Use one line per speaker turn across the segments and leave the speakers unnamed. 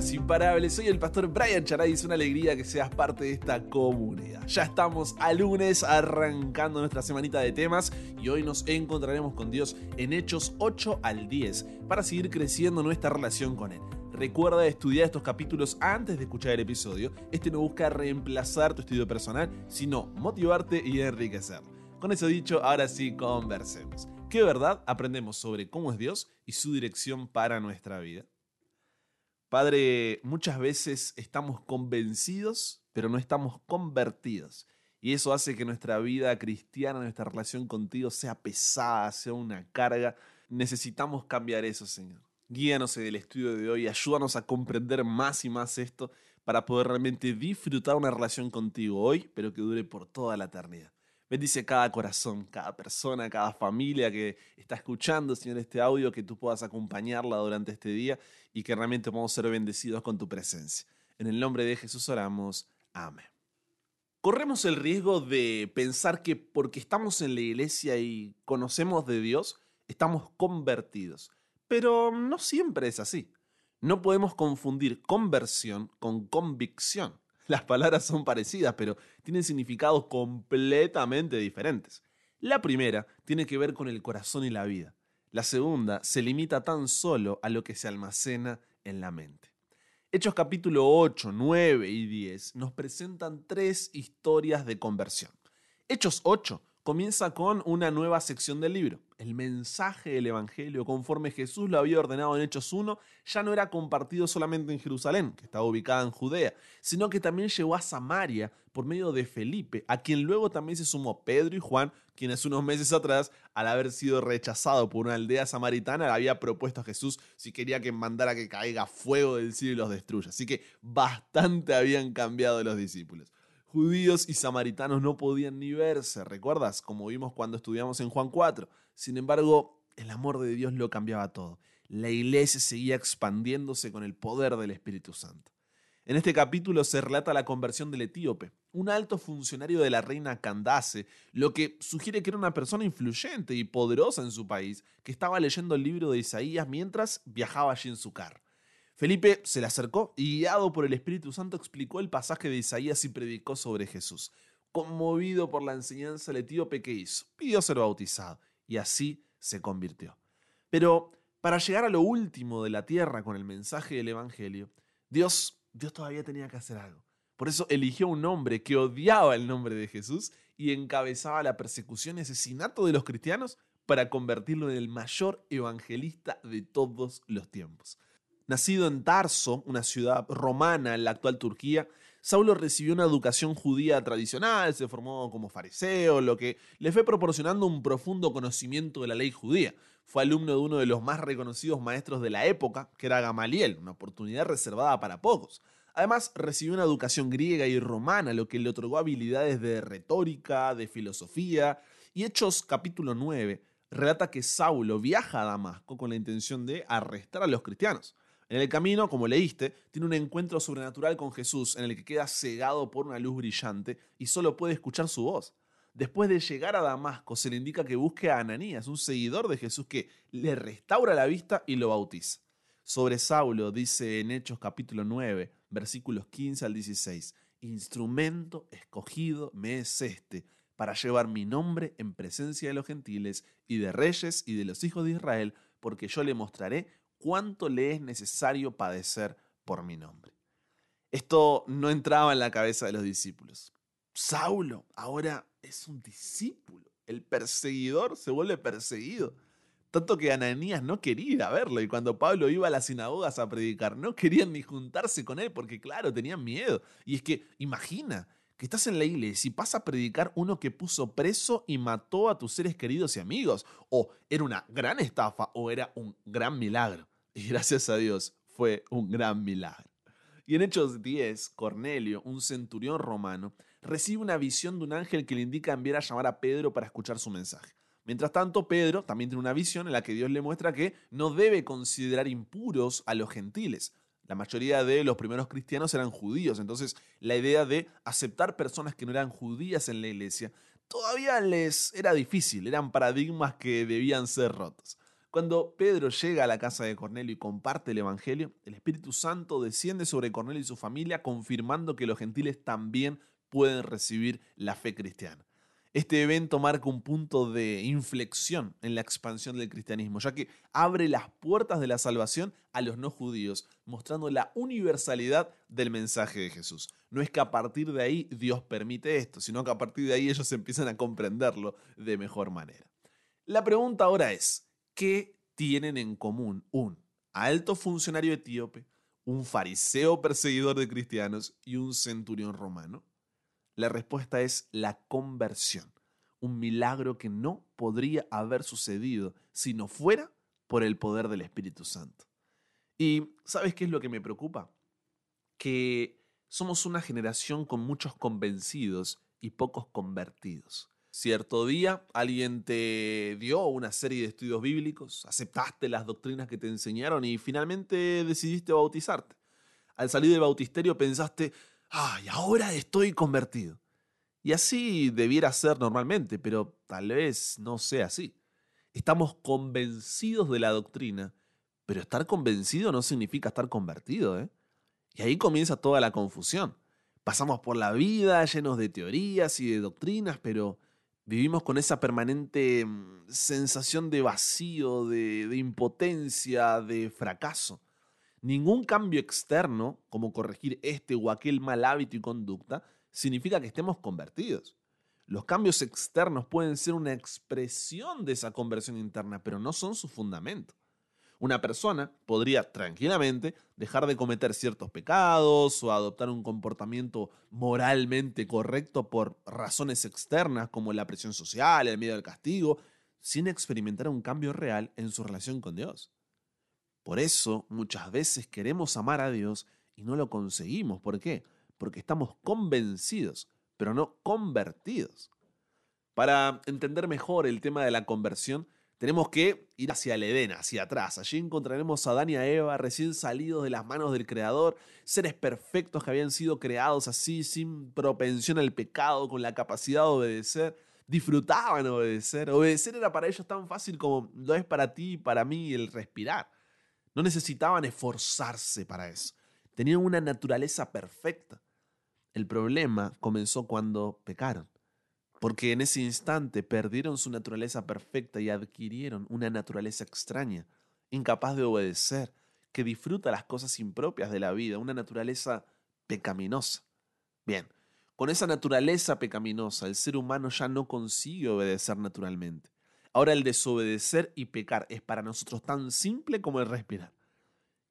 buenas, imparables. Soy el pastor Brian Charay. Es una alegría que seas parte de esta comunidad. Ya estamos a lunes arrancando nuestra semanita de temas y hoy nos encontraremos con Dios en Hechos 8 al 10 para seguir creciendo nuestra relación con Él. Recuerda estudiar estos capítulos antes de escuchar el episodio. Este no busca reemplazar tu estudio personal, sino motivarte y enriquecer. Con eso dicho, ahora sí conversemos. ¿Qué verdad aprendemos sobre cómo es Dios y su dirección para nuestra vida? Padre, muchas veces estamos convencidos, pero no estamos convertidos. Y eso hace que nuestra vida cristiana, nuestra relación contigo sea pesada, sea una carga. Necesitamos cambiar eso, Señor. Guíanos en el estudio de hoy, ayúdanos a comprender más y más esto para poder realmente disfrutar una relación contigo hoy, pero que dure por toda la eternidad. Bendice cada corazón, cada persona, cada familia que está escuchando, Señor, este audio, que tú puedas acompañarla durante este día y que realmente podamos ser bendecidos con tu presencia. En el nombre de Jesús oramos. Amén. Corremos el riesgo de pensar que porque estamos en la iglesia y conocemos de Dios, estamos convertidos. Pero no siempre es así. No podemos confundir conversión con convicción. Las palabras son parecidas, pero tienen significados completamente diferentes. La primera tiene que ver con el corazón y la vida. La segunda se limita tan solo a lo que se almacena en la mente. Hechos capítulo 8, 9 y 10 nos presentan tres historias de conversión. Hechos 8 comienza con una nueva sección del libro. El mensaje del Evangelio, conforme Jesús lo había ordenado en Hechos 1, ya no era compartido solamente en Jerusalén, que estaba ubicada en Judea, sino que también llegó a Samaria por medio de Felipe, a quien luego también se sumó Pedro y Juan, quienes unos meses atrás, al haber sido rechazado por una aldea samaritana, le había propuesto a Jesús si quería que mandara que caiga fuego del cielo y los destruya. Así que bastante habían cambiado los discípulos judíos y samaritanos no podían ni verse, ¿recuerdas? Como vimos cuando estudiamos en Juan 4. Sin embargo, el amor de Dios lo cambiaba todo. La iglesia seguía expandiéndose con el poder del Espíritu Santo. En este capítulo se relata la conversión del etíope, un alto funcionario de la reina Candace, lo que sugiere que era una persona influyente y poderosa en su país, que estaba leyendo el libro de Isaías mientras viajaba allí en su carro. Felipe se le acercó y guiado por el Espíritu Santo explicó el pasaje de Isaías y predicó sobre Jesús. Conmovido por la enseñanza, el etíope que pidió ser bautizado y así se convirtió. Pero para llegar a lo último de la tierra con el mensaje del Evangelio, Dios, Dios todavía tenía que hacer algo. Por eso eligió un hombre que odiaba el nombre de Jesús y encabezaba la persecución y asesinato de los cristianos para convertirlo en el mayor evangelista de todos los tiempos. Nacido en Tarso, una ciudad romana en la actual Turquía, Saulo recibió una educación judía tradicional, se formó como fariseo, lo que le fue proporcionando un profundo conocimiento de la ley judía. Fue alumno de uno de los más reconocidos maestros de la época, que era Gamaliel, una oportunidad reservada para pocos. Además, recibió una educación griega y romana, lo que le otorgó habilidades de retórica, de filosofía, y Hechos capítulo 9 relata que Saulo viaja a Damasco con la intención de arrestar a los cristianos. En el camino, como leíste, tiene un encuentro sobrenatural con Jesús en el que queda cegado por una luz brillante y solo puede escuchar su voz. Después de llegar a Damasco, se le indica que busque a Ananías, un seguidor de Jesús que le restaura la vista y lo bautiza. Sobre Saulo dice en Hechos capítulo 9, versículos 15 al 16, Instrumento escogido me es este para llevar mi nombre en presencia de los gentiles y de reyes y de los hijos de Israel, porque yo le mostraré cuánto le es necesario padecer por mi nombre. Esto no entraba en la cabeza de los discípulos. Saulo ahora es un discípulo. El perseguidor se vuelve perseguido. Tanto que Ananías no quería verlo y cuando Pablo iba a las sinagogas a predicar no querían ni juntarse con él porque claro, tenían miedo. Y es que imagina que estás en la iglesia y pasa a predicar uno que puso preso y mató a tus seres queridos y amigos. O era una gran estafa o era un gran milagro. Y gracias a Dios fue un gran milagro. Y en Hechos 10, Cornelio, un centurión romano, recibe una visión de un ángel que le indica enviar a llamar a Pedro para escuchar su mensaje. Mientras tanto, Pedro también tiene una visión en la que Dios le muestra que no debe considerar impuros a los gentiles. La mayoría de los primeros cristianos eran judíos, entonces la idea de aceptar personas que no eran judías en la iglesia todavía les era difícil, eran paradigmas que debían ser rotos. Cuando Pedro llega a la casa de Cornelio y comparte el Evangelio, el Espíritu Santo desciende sobre Cornelio y su familia confirmando que los gentiles también pueden recibir la fe cristiana. Este evento marca un punto de inflexión en la expansión del cristianismo, ya que abre las puertas de la salvación a los no judíos, mostrando la universalidad del mensaje de Jesús. No es que a partir de ahí Dios permite esto, sino que a partir de ahí ellos empiezan a comprenderlo de mejor manera. La pregunta ahora es, ¿qué tienen en común un alto funcionario etíope, un fariseo perseguidor de cristianos y un centurión romano? La respuesta es la conversión, un milagro que no podría haber sucedido si no fuera por el poder del Espíritu Santo. ¿Y sabes qué es lo que me preocupa? Que somos una generación con muchos convencidos y pocos convertidos. Cierto día alguien te dio una serie de estudios bíblicos, aceptaste las doctrinas que te enseñaron y finalmente decidiste bautizarte. Al salir del bautisterio pensaste, ¡ay, ahora estoy convertido! Y así debiera ser normalmente, pero tal vez no sea así. Estamos convencidos de la doctrina, pero estar convencido no significa estar convertido, ¿eh? Y ahí comienza toda la confusión. Pasamos por la vida llenos de teorías y de doctrinas, pero vivimos con esa permanente mm, sensación de vacío, de, de impotencia, de fracaso. Ningún cambio externo, como corregir este o aquel mal hábito y conducta, significa que estemos convertidos. Los cambios externos pueden ser una expresión de esa conversión interna, pero no son su fundamento. Una persona podría tranquilamente dejar de cometer ciertos pecados o adoptar un comportamiento moralmente correcto por razones externas como la presión social, el miedo al castigo, sin experimentar un cambio real en su relación con Dios. Por eso muchas veces queremos amar a Dios y no lo conseguimos. ¿Por qué? Porque estamos convencidos, pero no convertidos. Para entender mejor el tema de la conversión, tenemos que ir hacia el Edén, hacia atrás. Allí encontraremos a Adán y a Eva recién salidos de las manos del Creador, seres perfectos que habían sido creados así, sin propensión al pecado, con la capacidad de obedecer. Disfrutaban obedecer. Obedecer era para ellos tan fácil como lo es para ti y para mí el respirar. No necesitaban esforzarse para eso. Tenían una naturaleza perfecta. El problema comenzó cuando pecaron porque en ese instante perdieron su naturaleza perfecta y adquirieron una naturaleza extraña, incapaz de obedecer, que disfruta las cosas impropias de la vida, una naturaleza pecaminosa. Bien, con esa naturaleza pecaminosa el ser humano ya no consigue obedecer naturalmente. Ahora el desobedecer y pecar es para nosotros tan simple como el respirar.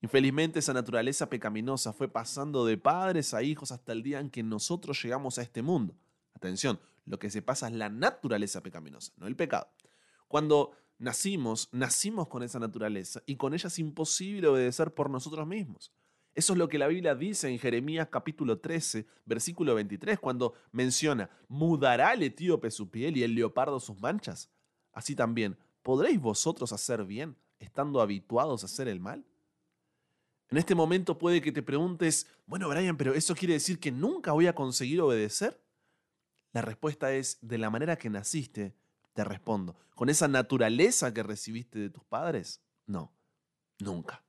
Infelizmente esa naturaleza pecaminosa fue pasando de padres a hijos hasta el día en que nosotros llegamos a este mundo. Atención, lo que se pasa es la naturaleza pecaminosa, no el pecado. Cuando nacimos, nacimos con esa naturaleza y con ella es imposible obedecer por nosotros mismos. Eso es lo que la Biblia dice en Jeremías capítulo 13, versículo 23, cuando menciona, ¿mudará el etíope su piel y el leopardo sus manchas? Así también, ¿podréis vosotros hacer bien estando habituados a hacer el mal? En este momento puede que te preguntes, bueno, Brian, pero ¿eso quiere decir que nunca voy a conseguir obedecer? La respuesta es, de la manera que naciste, te respondo, ¿con esa naturaleza que recibiste de tus padres? No, nunca.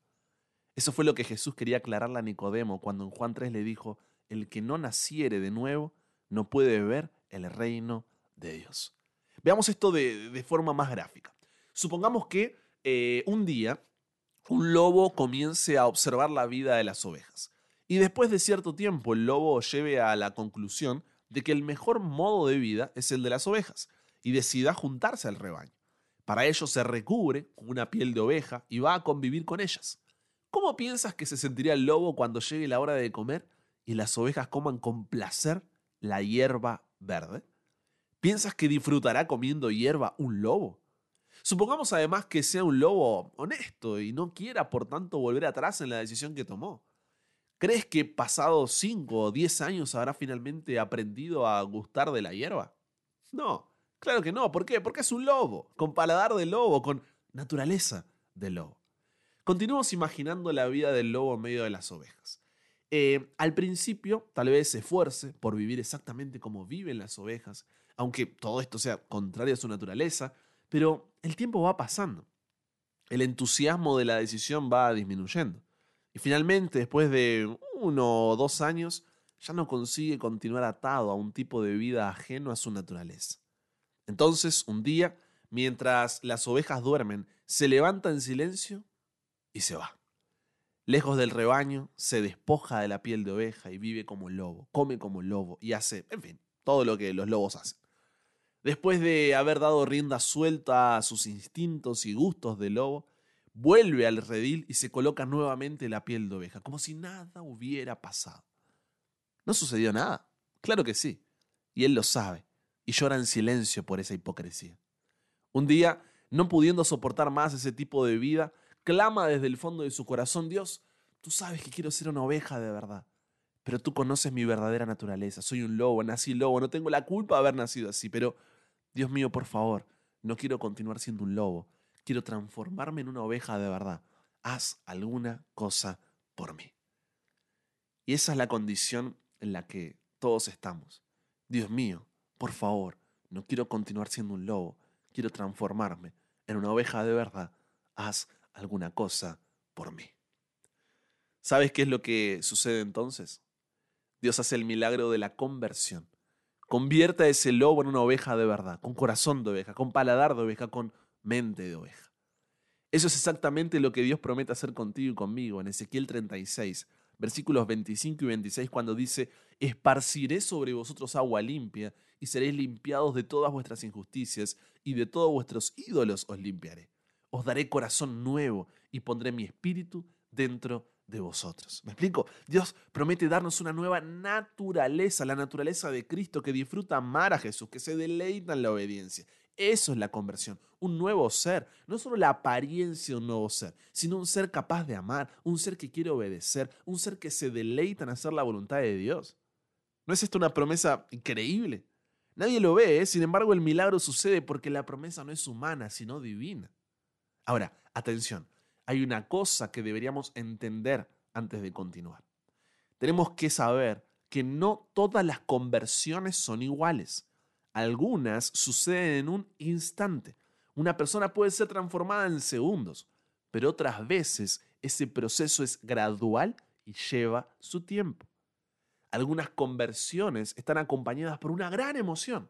Eso fue lo que Jesús quería aclararle a Nicodemo cuando en Juan 3 le dijo, el que no naciere de nuevo no puede ver el reino de Dios. Veamos esto de, forma más gráfica. Supongamos que eh, un día un lobo comience a observar la vida de las ovejas y después de cierto tiempo el lobo lleve a la conclusión de que el mejor modo de vida es el de las ovejas y decida juntarse al rebaño. Para ello se recubre con una piel de oveja y va a convivir con ellas. ¿Cómo piensas que se sentiría el lobo cuando llegue la hora de comer y las ovejas coman con placer la hierba verde? ¿Piensas que disfrutará comiendo hierba un lobo? Supongamos además que sea un lobo honesto y no quiera por tanto volver atrás en la decisión que tomó. ¿Crees que pasados 5 o 10 años habrá finalmente aprendido a gustar de la hierba? No, claro que no. ¿Por qué? Porque es un lobo, con paladar de lobo, con naturaleza de lobo. Continuamos imaginando la vida del lobo en medio de las ovejas. Eh, al principio, tal vez se esfuerce por vivir exactamente como viven las ovejas, aunque todo esto sea contrario a su naturaleza, pero el tiempo va pasando. el entusiasmo de la decisión va disminuyendo. Y finalmente, después de uno o dos años, ya no consigue continuar atado a un tipo de vida ajeno a su naturaleza. Entonces, un día, mientras las ovejas duermen, se levanta en silencio y se va. Lejos del rebaño, se despoja de la piel de oveja y vive como lobo, come como lobo y hace, en fin, todo lo que los lobos hacen. Después de haber dado rienda suelta a sus instintos y gustos de lobo, vuelve al redil y se coloca nuevamente la piel de oveja, como si nada hubiera pasado. ¿No sucedió nada? Claro que sí. Y él lo sabe, y llora en silencio por esa hipocresía. Un día, no pudiendo soportar más ese tipo de vida, clama desde el fondo de su corazón, Dios, tú sabes que quiero ser una oveja de verdad, pero tú conoces mi verdadera naturaleza, soy un lobo, nací lobo, no tengo la culpa de haber nacido así, pero Dios mío, por favor, no quiero continuar siendo un lobo, quiero transformarme en una oveja de verdad. Haz alguna cosa por mí. Y esa es la condición en la que todos estamos. Dios mío, por favor, no quiero continuar siendo un lobo, quiero transformarme en una oveja de verdad. Haz alguna cosa por mí. ¿Sabes qué es lo que sucede entonces? Dios hace el milagro de la conversión. Convierte a ese lobo en una oveja de verdad, con corazón de oveja, con paladar de oveja, con mente de oveja. Eso es exactamente lo que Dios promete hacer contigo y conmigo en Ezequiel 36, versículos 25 y 26, cuando dice, esparciré sobre vosotros agua limpia y seréis limpiados de todas vuestras injusticias y de todos vuestros ídolos os limpiaré. Os daré corazón nuevo y pondré mi espíritu dentro de vosotros. ¿Me explico? Dios promete darnos una nueva naturaleza, la naturaleza de Cristo que disfruta amar a Jesús, que se deleita en la obediencia. Eso es la conversión, un nuevo ser, no solo la apariencia de un nuevo ser, sino un ser capaz de amar, un ser que quiere obedecer, un ser que se deleita en hacer la voluntad de Dios. ¿No es esto una promesa increíble? Nadie lo ve, ¿eh? sin embargo el milagro sucede porque la promesa no es humana, sino divina. Ahora, atención, hay una cosa que deberíamos entender antes de continuar. Tenemos que saber que no todas las conversiones son iguales. Algunas suceden en un instante. Una persona puede ser transformada en segundos, pero otras veces ese proceso es gradual y lleva su tiempo. Algunas conversiones están acompañadas por una gran emoción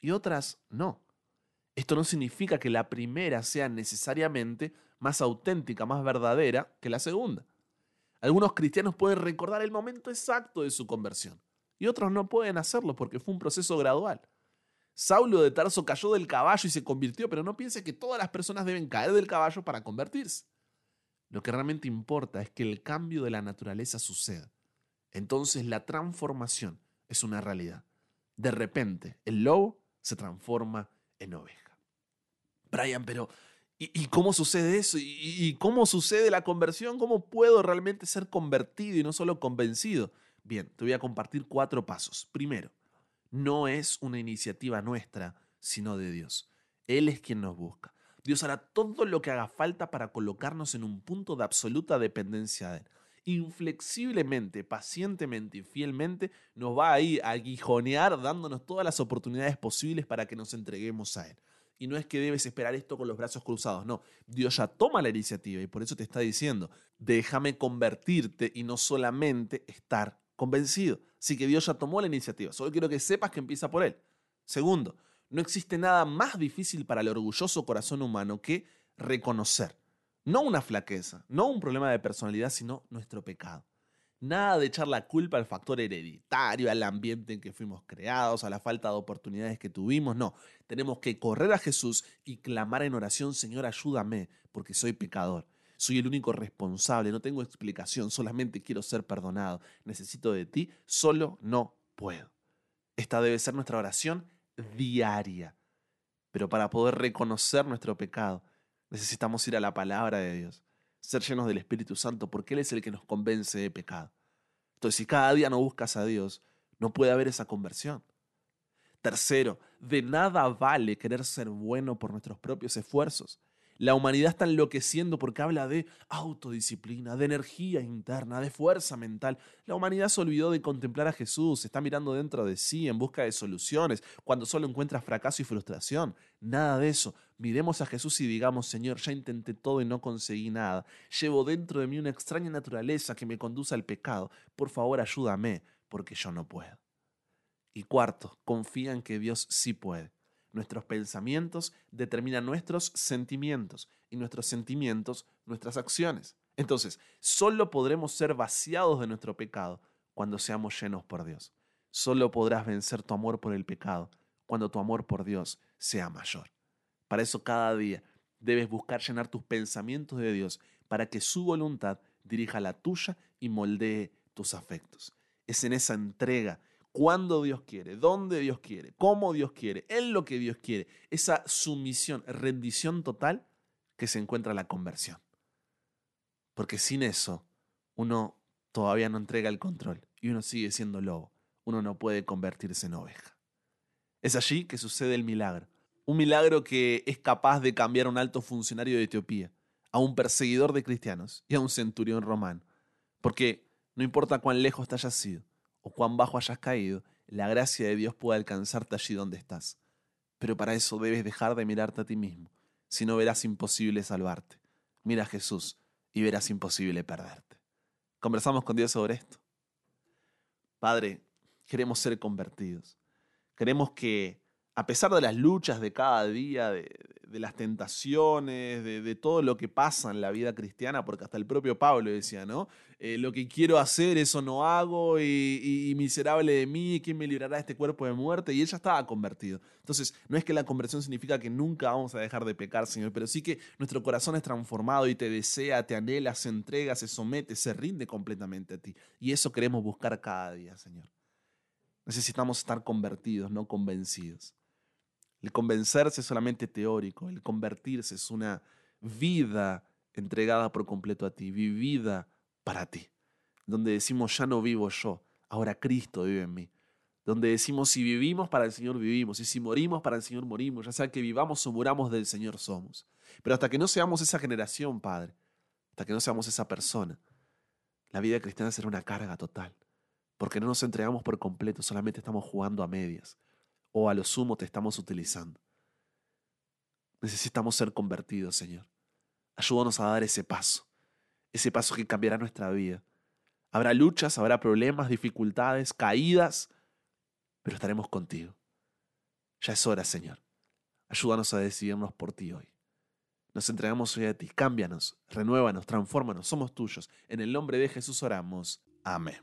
y otras no. Esto no significa que la primera sea necesariamente más auténtica, más verdadera que la segunda. Algunos cristianos pueden recordar el momento exacto de su conversión y otros no pueden hacerlo porque fue un proceso gradual. Saulo de Tarso cayó del caballo y se convirtió, pero no piense que todas las personas deben caer del caballo para convertirse. Lo que realmente importa es que el cambio de la naturaleza suceda. Entonces la transformación es una realidad. De repente, el lobo se transforma en oveja. Brian, pero ¿y, cómo sucede eso? ¿Y cómo sucede la conversión? ¿Cómo puedo realmente ser convertido y no solo convencido? Bien, te voy a compartir cuatro pasos. Primero, no es una iniciativa nuestra, sino de Dios. Él es quien nos busca. Dios hará todo lo que haga falta para colocarnos en un punto de absoluta dependencia de Él. Inflexiblemente, pacientemente y fielmente nos va a ir a aguijonear dándonos todas las oportunidades posibles para que nos entreguemos a Él. Y no es que debes esperar esto con los brazos cruzados, no. Dios ya toma la iniciativa y por eso te está diciendo, déjame convertirte y no solamente estar convencido. Así que Dios ya tomó la iniciativa. Solo quiero que sepas que empieza por Él. Segundo, no existe nada más difícil para el orgulloso corazón humano que reconocer. No una flaqueza, no un problema de personalidad, sino nuestro pecado. Nada de echar la culpa al factor hereditario, al ambiente en que fuimos creados, a la falta de oportunidades que tuvimos. No, tenemos que correr a Jesús y clamar en oración, Señor, ayúdame, porque soy pecador. Soy el único responsable, no tengo explicación, solamente quiero ser perdonado. Necesito de ti, solo no puedo. Esta debe ser nuestra oración diaria. Pero para poder reconocer nuestro pecado, necesitamos ir a la palabra de Dios, ser llenos del Espíritu Santo, porque Él es el que nos convence de pecado. Entonces, si cada día no buscas a Dios, no puede haber esa conversión. Tercero, de nada vale querer ser bueno por nuestros propios esfuerzos. La humanidad está enloqueciendo porque habla de autodisciplina, de energía interna, de fuerza mental. La humanidad se olvidó de contemplar a Jesús, está mirando dentro de sí en busca de soluciones, cuando solo encuentra fracaso y frustración. Nada de eso. Miremos a Jesús y digamos, Señor, ya intenté todo y no conseguí nada. Llevo dentro de mí una extraña naturaleza que me conduce al pecado. Por favor, ayúdame, porque yo no puedo. Y cuarto, confía en que Dios sí puede. Nuestros pensamientos determinan nuestros sentimientos y nuestros sentimientos nuestras acciones. Entonces, solo podremos ser vaciados de nuestro pecado cuando seamos llenos por Dios. Solo podrás vencer tu amor por el pecado cuando tu amor por Dios sea mayor. Para eso cada día debes buscar llenar tus pensamientos de Dios para que su voluntad dirija la tuya y moldee tus afectos. Es en esa entrega cuando Dios quiere, dónde Dios quiere, cómo Dios quiere, en lo que Dios quiere, esa sumisión, rendición total que se encuentra la conversión. Porque sin eso, uno todavía no entrega el control y uno sigue siendo lobo. Uno no puede convertirse en oveja. Es allí que sucede el milagro. Un milagro que es capaz de cambiar a un alto funcionario de Etiopía, a un perseguidor de cristianos y a un centurión romano. Porque no importa cuán lejos te hayas sido, o cuán bajo hayas caído, la gracia de Dios puede alcanzarte allí donde estás. Pero para eso debes dejar de mirarte a ti mismo, si no verás imposible salvarte. Mira a Jesús y verás imposible perderte. Conversamos con Dios sobre esto. Padre, queremos ser convertidos. Queremos que a pesar de las luchas de cada día, de, las tentaciones, de, todo lo que pasa en la vida cristiana, porque hasta el propio Pablo decía, ¿no? Eh, lo que quiero hacer, eso no hago, y, miserable de mí, ¿quién me librará de este cuerpo de muerte? Y él ya estaba convertido. Entonces, no es que la conversión significa que nunca vamos a dejar de pecar, Señor, pero sí que nuestro corazón es transformado y te desea, te anhela, se entrega, se somete, se rinde completamente a ti. Y eso queremos buscar cada día, Señor. Necesitamos estar convertidos, no convencidos. El convencerse es solamente teórico, el convertirse es una vida entregada por completo a ti, vivida para ti, donde decimos ya no vivo yo, ahora Cristo vive en mí, donde decimos si vivimos para el Señor vivimos y si morimos para el Señor morimos, ya sea que vivamos o muramos del Señor somos. Pero hasta que no seamos esa generación, Padre, hasta que no seamos esa persona, la vida cristiana será una carga total, porque no nos entregamos por completo, solamente estamos jugando a medias o a lo sumo te estamos utilizando. Necesitamos ser convertidos, Señor. Ayúdanos a dar ese paso, ese paso que cambiará nuestra vida. Habrá luchas, habrá problemas, dificultades, caídas, pero estaremos contigo. Ya es hora, Señor. Ayúdanos a decidirnos por ti hoy. Nos entregamos hoy a ti. Cámbianos, renuévanos, transfórmanos. Somos tuyos. En el nombre de Jesús oramos. Amén.